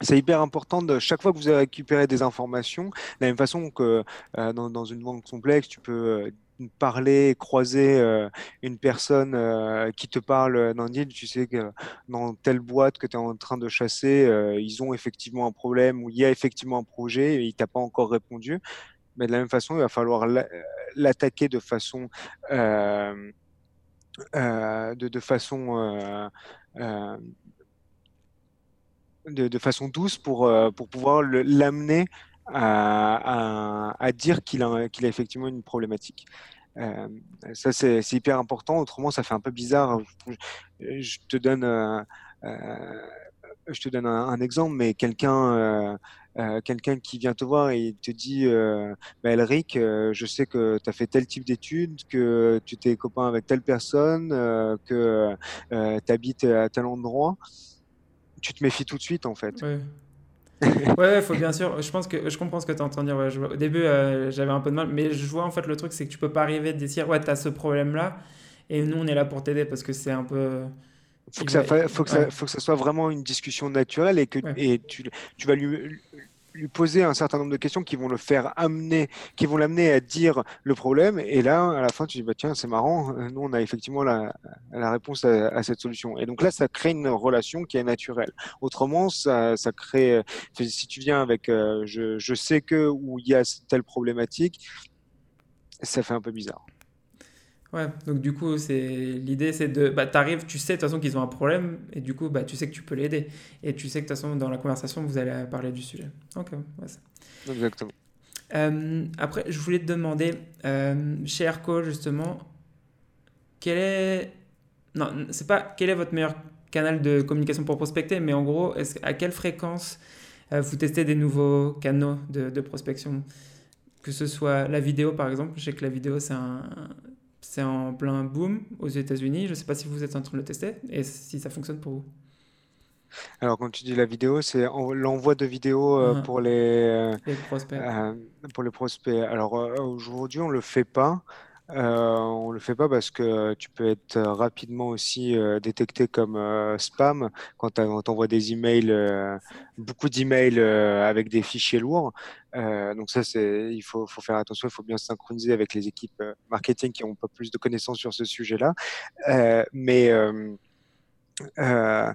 C'est hyper important de chaque fois que vous avez récupéré des informations, de la même façon que euh, dans, dans, une vente complexe, tu peux euh, parler, croiser euh, une personne euh, qui te parle d'un deal, tu sais que dans telle boîte que tu es en train de chasser, euh, ils ont effectivement un problème ou il y a effectivement un projet et il t'a pas encore répondu. Mais de la même façon, il va falloir l'attaquer de façon de, façon de, façon douce pour, pour pouvoir l'amener à, dire qu'il a, effectivement une problématique. Euh, ça, c'est hyper important. Autrement, ça fait un peu bizarre. Je te donne, euh, euh, un, exemple, mais quelqu'un quelqu'un qui vient te voir et te dit bah, Elric, je sais que tu as fait tel type d'études, que tu t'es copain avec telle personne, que tu habites à tel endroit, tu te méfies tout de suite en fait ouais, il faut bien sûr. Je pense que je comprends ce que tu entends dire. au début, euh, j'avais un peu de mal, mais je vois en fait le truc, c'est que tu peux pas arriver de dire ouais, tu as ce problème-là, et nous on est là pour t'aider parce que c'est un peu. faut que, ça, faut, que ça, faut que ça soit vraiment une discussion naturelle et que et tu, tu vas lui, lui poser un certain nombre de questions qui vont le faire amener, qui vont l'amener à dire le problème. Et là, à la fin, tu dis, bah, tiens, c'est marrant, nous, on a effectivement la, la réponse à, cette solution. Et donc là, ça crée une relation qui est naturelle. Autrement, ça, ça crée, si tu viens avec, euh, je, je sais que, où il y a telle problématique, ça fait un peu bizarre. Ouais, donc du coup, c'est l'idée, c'est de, bah, t'arrives, tu sais de toute façon qu'ils ont un problème, et du coup, bah, tu sais que tu peux l'aider, et tu sais que de toute façon, dans la conversation, vous allez parler du sujet. Ok, ouais, Exactement. Euh, après, je voulais te demander, euh, chez Airco, justement, quel est, non, c'est pas quel est votre meilleur canal de communication pour prospecter, mais en gros, est à quelle fréquence euh, vous testez des nouveaux canaux de, de prospection? Que ce soit la vidéo par exemple, je sais que la vidéo c'est un, c'est en plein boom aux États-Unis. Je ne sais pas si vous êtes en train de le tester et si ça fonctionne pour vous. Alors, quand tu dis la vidéo, c'est l'envoi de vidéos euh, pour les, euh, les prospects. Euh, pour les prospects. Alors, aujourd'hui, on ne le fait pas. Euh, on le fait pas parce que tu peux être euh, rapidement aussi euh, détecté comme spam quand tu envoies des emails, beaucoup d'emails avec des fichiers lourds. donc ça, il faut, faut, faire attention, il faut bien synchroniser avec les équipes marketing qui ont pas plus de connaissances sur ce sujet-là. mais euh,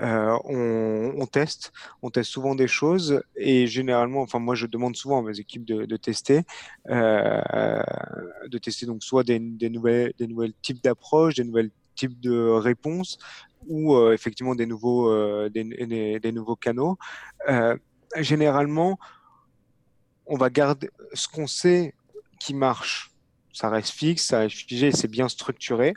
euh, on, teste, on teste souvent des choses et généralement, enfin moi je demande souvent à mes équipes de, tester, euh, de tester donc soit des, nouvelles, types d'approches, des nouvelles types de réponses ou effectivement des nouveaux, des, nouveaux canaux. généralement, on va garder ce qu'on sait qui marche. Ça reste fixe, ça reste figé, c'est bien structuré.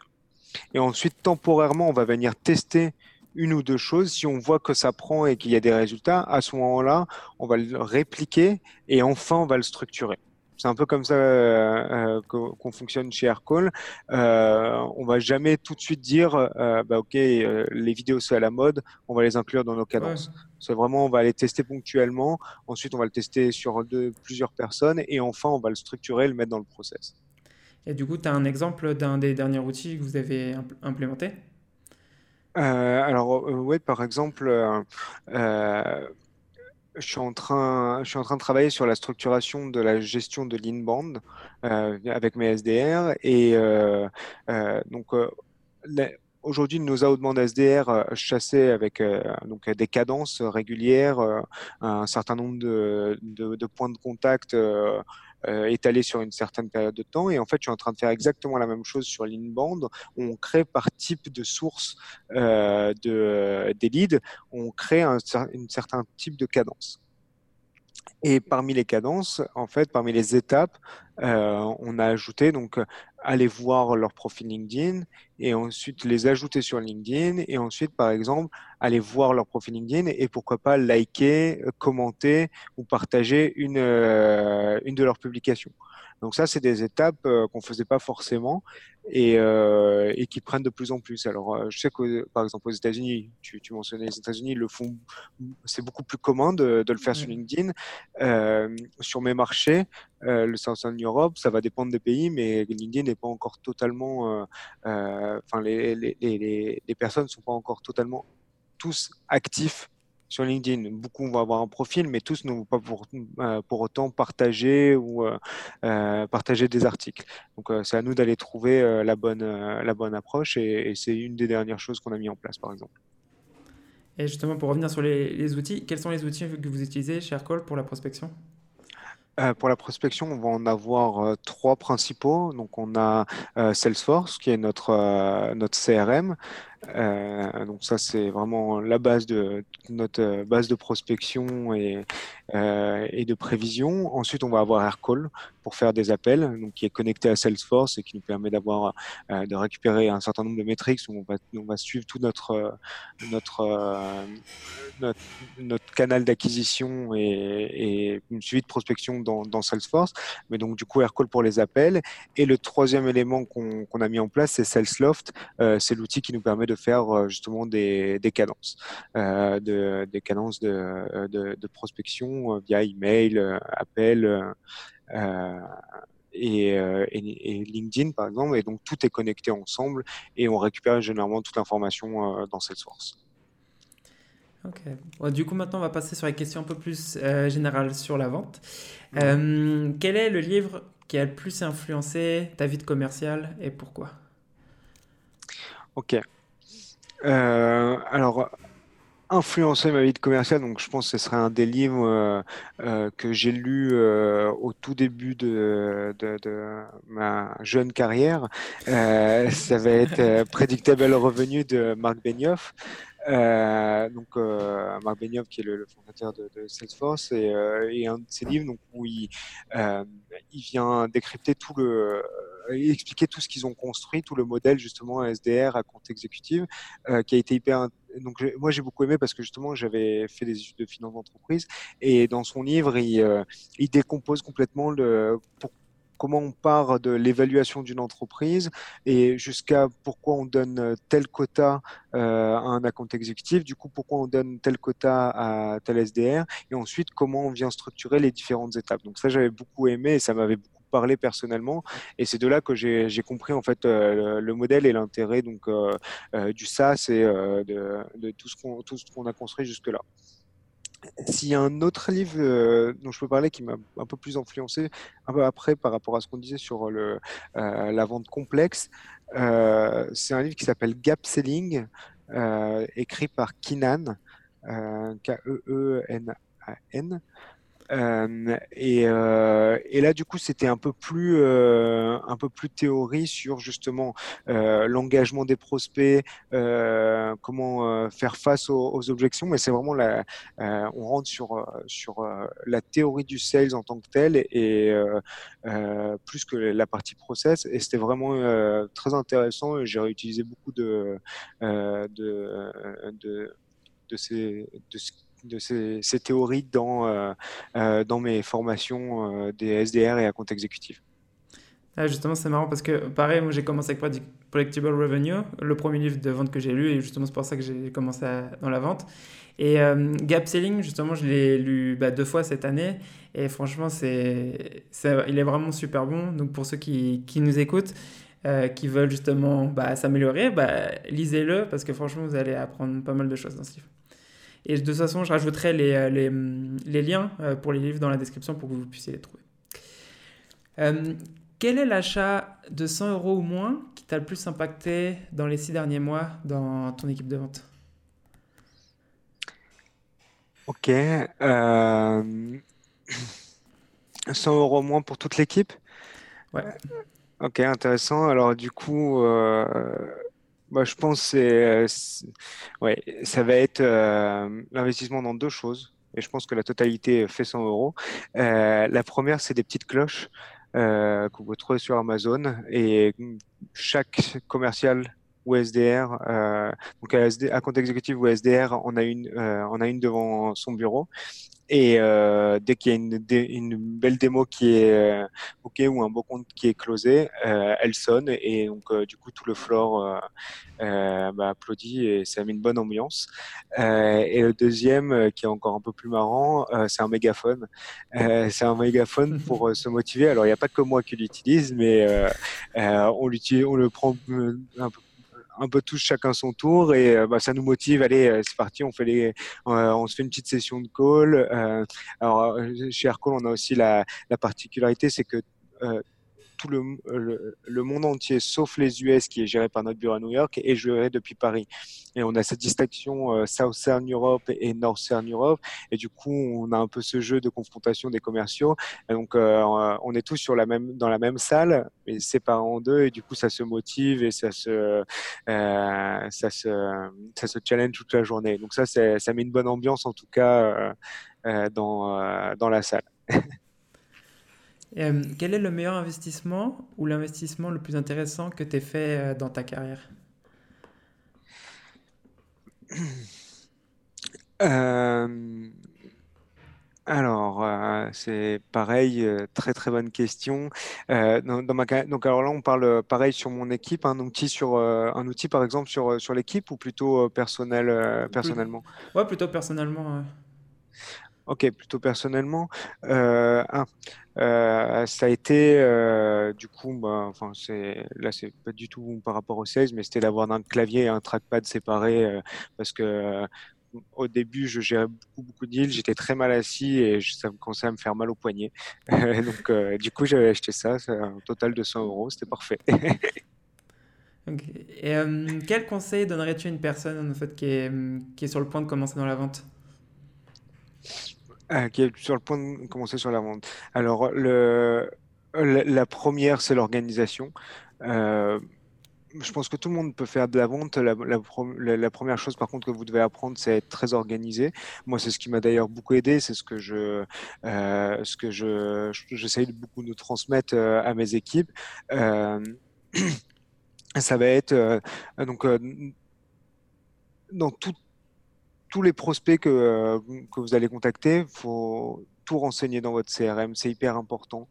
Et ensuite, temporairement, on va venir tester une ou deux choses. Si on voit que ça prend et qu'il y a des résultats, à ce moment-là, on va le répliquer et enfin, on va le structurer. C'est un peu comme ça euh, euh, qu'on fonctionne chez Aircall. Euh, on va jamais tout de suite dire, euh, bah, ok, les vidéos c'est à la mode, on va les inclure dans nos cadences. C'est vraiment, on va les tester ponctuellement. Ensuite, on va le tester sur plusieurs personnes et enfin, on va le structurer, le mettre dans le process. Et du coup, tu as un exemple d'un des derniers outils que vous avez implémenté? Euh, Alors, euh, oui, par exemple, euh, je suis, en train, je suis en train de travailler sur la structuration de la gestion de l'inbound avec mes SDR. Et donc, Aujourd'hui, nos outbound SDR chassaient avec donc des cadences régulières, un certain nombre de points de contact euh, étalé sur une certaine période de temps. Et en fait, je suis en train de faire exactement la même chose sur l'inbound. On crée par type de source euh, de, des leads, on crée un certain type de cadence. Et parmi les cadences, en fait, parmi les étapes, euh, on a ajouté donc aller voir leur profil LinkedIn et ensuite les ajouter sur LinkedIn et ensuite, par exemple, aller voir leur profil LinkedIn et pourquoi pas liker, commenter ou partager une, euh, une de leurs publications. Donc ça, c'est des étapes euh, qu'on faisait pas forcément et, euh, et, qui prennent de plus en plus. Alors, euh, je sais que par exemple aux États-Unis, tu, tu, mentionnais les États-Unis, le font, c'est beaucoup plus commun de, de le faire sur LinkedIn. Euh, sur mes marchés, euh, le Southern Europe, ça va dépendre des pays, mais LinkedIn n'est pas encore totalement, enfin les, les, les, les personnes sont pas encore totalement tous actifs sur LinkedIn. Beaucoup vont avoir un profil, mais tous ne vont pas pour, euh, pour autant partager ou euh, euh, partager des articles. Donc c'est à nous d'aller trouver la, bonne, la bonne approche et, c'est une des dernières choses qu'on a mis en place, par exemple. Et justement, pour revenir sur les, les outils, quels sont les outils que vous utilisez chez Aircall pour la prospection? Pour la prospection, on va en avoir trois principaux. Donc, on a Salesforce, qui est notre, notre CRM. Euh, donc ça, c'est vraiment la base de notre euh, base de prospection et, euh, et de prévision. Ensuite, on va avoir Aircall pour faire des appels, donc qui est connecté à Salesforce et qui nous permet d'avoir euh, de récupérer un certain nombre de métriques où on va, suivre tout notre notre notre, notre canal d'acquisition et, une suivi de prospection dans, Salesforce. Mais donc du coup Aircall pour les appels. Et le troisième élément qu'on a mis en place, c'est Salesloft. c'est l'outil qui nous permet de faire euh, justement des, des cadences, euh, de, des cadences de, de, prospection euh, via email, appel. et, et, LinkedIn, par exemple. Et donc, tout est connecté ensemble et on récupère généralement toute l'information dans Salesforce. Ok. du coup, maintenant, on va passer sur les questions un peu plus générales sur la vente. quel est le livre qui a le plus influencé ta vie de commercial et pourquoi? Ok. Euh, alors, influencer ma vie de commercial, donc je pense que ce serait un des livres euh, euh, que j'ai lu au tout début de, de, ma jeune carrière. ça va être Predictable Revenue de Marc Benioff. Euh, donc euh, Marc Benioff qui est le, fondateur de, Salesforce et, et, un de ses livres donc où il, il vient décrypter tout le expliquer tout ce qu'ils ont construit, tout le modèle justement SDR à compte exécutif, euh, qui a été hyper. Donc moi j'ai beaucoup aimé parce que justement j'avais fait des études de finance d'entreprise et dans son livre il, euh, décompose complètement comment on part de l'évaluation d'une entreprise et jusqu'à pourquoi on donne tel quota euh, à un account exécutif, du coup pourquoi on donne tel quota à tel SDR et ensuite comment on vient structurer les différentes étapes. Donc ça j'avais beaucoup aimé et ça m'avait beaucoup parler personnellement. Et c'est de là que j'ai compris en fait euh, le, modèle et l'intérêt donc euh, euh, du SaaS et de, tout ce qu'on a construit jusque là. S'il y a un autre livre dont je peux parler qui m'a un peu plus influencé un peu après par rapport à ce qu'on disait sur la vente complexe, c'est un livre qui s'appelle Gap Selling, écrit par Kinan, K-E-E-N-A-N. Euh, et, euh, et, là, du coup, c'était un peu plus, euh, un peu plus théorie sur justement l'engagement des prospects, comment faire face aux, objections. Mais c'est vraiment la, on rentre sur sur la théorie du sales en tant que tel et, plus que la partie process. Et c'était vraiment très intéressant. J'ai réutilisé beaucoup de de, de de ces, de de ces, théories dans, euh, euh, dans mes formations euh, des SDR et à compte exécutif. Ah, justement, c'est marrant parce que, pareil, moi j'ai commencé avec Predictable Revenue, le premier livre de vente que j'ai lu, et justement c'est pour ça que j'ai commencé dans la vente. Et Gap Selling, justement, je l'ai lu bah, deux fois cette année, et franchement, c'est, il est vraiment super bon. Donc pour ceux qui, qui nous écoutent, qui veulent justement bah, s'améliorer, bah, lisez-le parce que franchement, vous allez apprendre pas mal de choses dans ce livre. Et de toute façon, je rajouterai les, euh, les, les liens euh, pour les livres dans la description pour que vous puissiez les trouver. Euh, quel est l'achat de 100 euros ou moins qui t'a le plus impacté dans les six derniers mois dans ton équipe de vente? Ok. Euh... 100 euros moins pour toute l'équipe? Ouais. Ok, intéressant. Alors du coup, euh, bah, je pense que euh, ouais, ça va être euh, l'investissement dans deux choses. Et je pense que la totalité fait 100 euros. Euh, la première, c'est des petites cloches euh, que vous trouvez sur Amazon. Et chaque commercial ou SDR, donc à, SD, à compte exécutif ou SDR, on a une, on a une devant son bureau. Et euh, dès qu'il y a une, une, belle démo qui est euh, OK ou un beau compte qui est closé, euh, elle sonne et donc euh, du coup tout le floor bah, applaudit et ça met une bonne ambiance. et le deuxième qui est encore un peu plus marrant, c'est un mégaphone. c'est un mégaphone pour se motiver. Alors il n'y a pas que moi qui l'utilise, mais on l'utilise, on le prend un peu un peu tous chacun son tour et euh, bah, ça nous motive. Allez, euh, c'est parti, on fait les, euh, on se fait une petite session de call. alors chez Aircall, on a aussi la, la particularité, c'est que tout le, le, monde entier, sauf les US, qui est géré par notre bureau à New York, est géré depuis Paris. Et on a cette distinction euh, Southern Europe et Northern Europe. Et du coup, on a un peu ce jeu de confrontation des commerciaux. Donc, euh, on est tous dans la même salle, mais séparés en deux. Et du coup, ça se motive et ça se, euh, ça se, ça se challenge toute la journée. Donc ça, ça met une bonne ambiance, en tout cas, dans, dans la salle. (laughs) Euh, quel est le meilleur investissement ou l'investissement le plus intéressant que tu as fait euh, dans ta carrière? (clears throat) Euh, alors, c'est pareil, très très bonne question. Dans, ma, donc alors là, on parle pareil sur mon équipe, un outil sur un outil par exemple sur sur l'équipe ou plutôt personnel personnellement? Ouais, plutôt personnellement. Ok, plutôt personnellement, euh, ça a été euh, du coup, bah, enfin c'est là c'est pas du tout par rapport au 16, mais c'était d'avoir un clavier et un trackpad séparés parce que au début, je gérais beaucoup, beaucoup de deals, j'étais très mal assis et ça me commençait à me faire mal au poignet. (laughs) Donc, du coup, j'avais acheté ça, un total de 100 euros, c'était parfait. (laughs) Et quel conseil donnerais-tu à une personne en fait, qui est sur le point de commencer dans la vente? Euh, qui est sur le point de commencer sur la vente. Alors, la, première, c'est l'organisation. Euh, je pense que tout le monde peut faire de la vente. La, première chose, par contre, que vous devez apprendre, c'est être très organisé. Moi, c'est ce qui m'a d'ailleurs beaucoup aidé. C'est ce que je, euh, ce que je, j'essaye de beaucoup de transmettre à mes équipes. (clears throat) ça va être donc dans tout, tous les prospects que, euh, vous allez contacter, il faut tout renseigner dans votre CRM. C'est hyper important.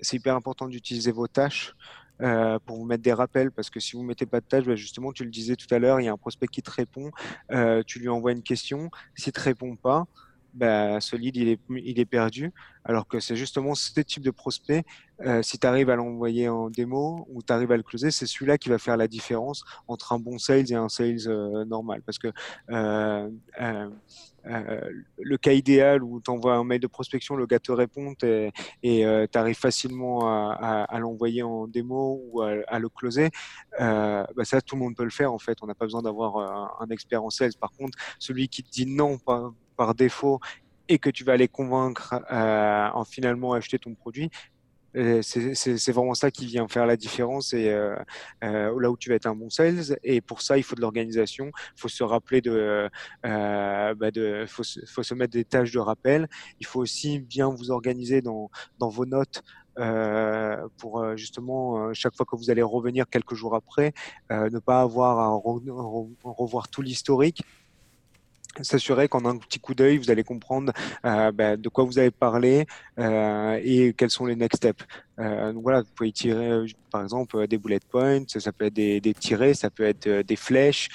C'est hyper important d'utiliser vos tâches. Euh, pour vous mettre des rappels parce que si vous mettez pas de tâches, bah, justement, tu le disais tout à l'heure, il y a un prospect qui te répond, euh, tu lui envoies une question, s'il te répond pas, bah, ce lead il est, il est perdu. Alors que c'est justement ce type de prospect, euh, si tu arrives à l'envoyer en démo ou tu arrives à le closer, c'est celui-là qui va faire la différence entre un bon sales et un sales euh, normal. Parce que euh, le cas idéal où tu envoies un mail de prospection, le gars te répond et tu arrives facilement à, l'envoyer en démo ou à, le closer, bah ça tout le monde peut le faire en fait. On n'a pas besoin d'avoir un, un, expert en sales. Par contre, celui qui te dit non par, par défaut et que tu vas les convaincre euh, en finalement acheter ton produit, euh, c'est vraiment ça qui vient faire la différence et euh, là où tu vas être un bon sales. Et pour ça, il faut de l'organisation. Faut se rappeler de, bah faut, se mettre des tâches de rappel. Il faut aussi bien vous organiser dans, dans vos notes. Pour justement chaque fois que vous allez revenir quelques jours après, ne pas avoir à revoir tout l'historique, s'assurer qu'en un petit coup d'œil, vous allez comprendre euh, bah, de quoi vous avez parlé euh, et quels sont les next steps. Euh, voilà, vous pouvez tirer euh, par exemple des bullet points, ça peut être des, des tirés, ça peut être des flèches.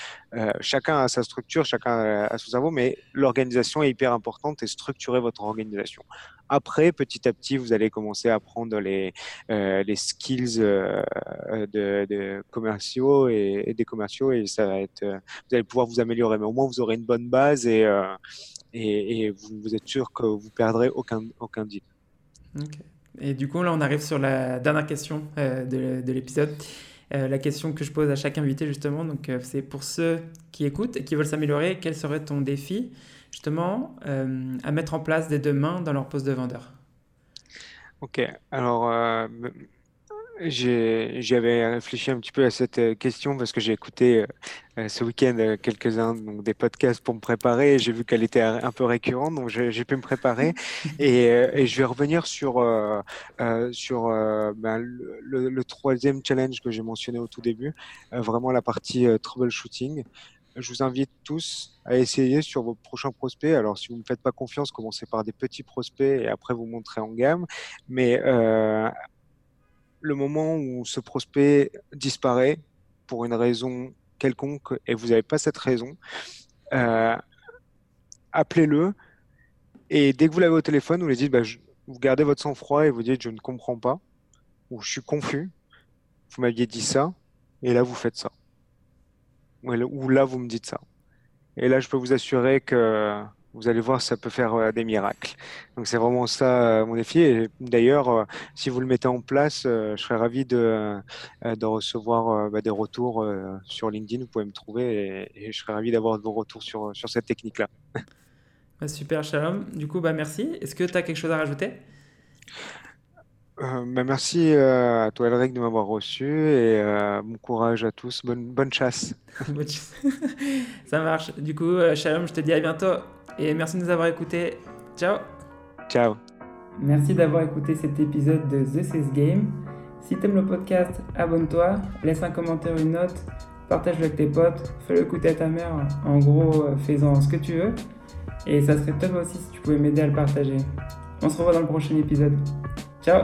chacun a sa structure, chacun a son cerveau, mais l'organisation est hyper importante et structurer votre organisation. Après, petit à petit, vous allez commencer à apprendre les, les skills de, de, commerciaux et, des commerciaux et ça va être, vous allez pouvoir vous améliorer. Mais au moins, vous aurez une bonne base et, et, vous, êtes sûr que vous perdrez aucun, aucun deal. Et du coup, là, on arrive sur la dernière question euh, de, l'épisode. Euh, la question que je pose à chaque invité, justement, donc euh, c'est pour ceux qui écoutent et qui veulent s'améliorer, quel serait ton défi, justement, à mettre en place dès demain dans leur poste de vendeur Ok, alors j'avais réfléchi un petit peu à cette euh, question parce que j'ai écouté euh, euh, ce week-end quelques-uns des podcasts pour me préparer. J'ai vu qu'elle était un peu récurrente, donc j'ai pu me préparer. (laughs) Et, et, je vais revenir sur, sur ben, le, le, troisième challenge que j'ai mentionné au tout début, vraiment la partie troubleshooting. Je vous invite tous à essayer sur vos prochains prospects. Alors, si vous ne me faites pas confiance, commencez par des petits prospects et après vous montrez en gamme. Mais euh, le moment où ce prospect disparaît pour une raison quelconque et vous n'avez pas cette raison, euh, appelez-le et dès que vous l'avez au téléphone, vous lui dites, bah, vous gardez votre sang-froid et vous dites, je ne comprends pas ou je suis confus, vous m'aviez dit ça et là vous faites ça. Ou là vous me dites ça. Et là je peux vous assurer que vous allez voir, ça peut faire euh, des miracles. Donc c'est vraiment ça euh, mon défi. Et d'ailleurs, euh, si vous le mettez en place, je serais ravi de, recevoir bah, des retours sur LinkedIn. Vous pouvez me trouver et, je serais ravi d'avoir vos retours sur, sur cette technique-là. (laughs) Bah, super, Shalom. Du coup, bah, merci. Est-ce que tu as quelque chose à rajouter? Bah, merci à toi, Elric, de m'avoir reçu et bon courage à tous. Bonne, bonne chasse. (laughs) (laughs) Ça marche. Du coup, Shalom, je te dis à bientôt. Et merci de nous avoir écoutés. Ciao Ciao Merci d'avoir écouté cet épisode de The Sales Game. Si t'aimes le podcast, abonne-toi, laisse un commentaire, une note, partage-le avec tes potes, fais-le écouter à ta mère, en gros, euh, fais-en ce que tu veux. Et ça serait top aussi si tu pouvais m'aider à le partager. On se revoit dans le prochain épisode. Ciao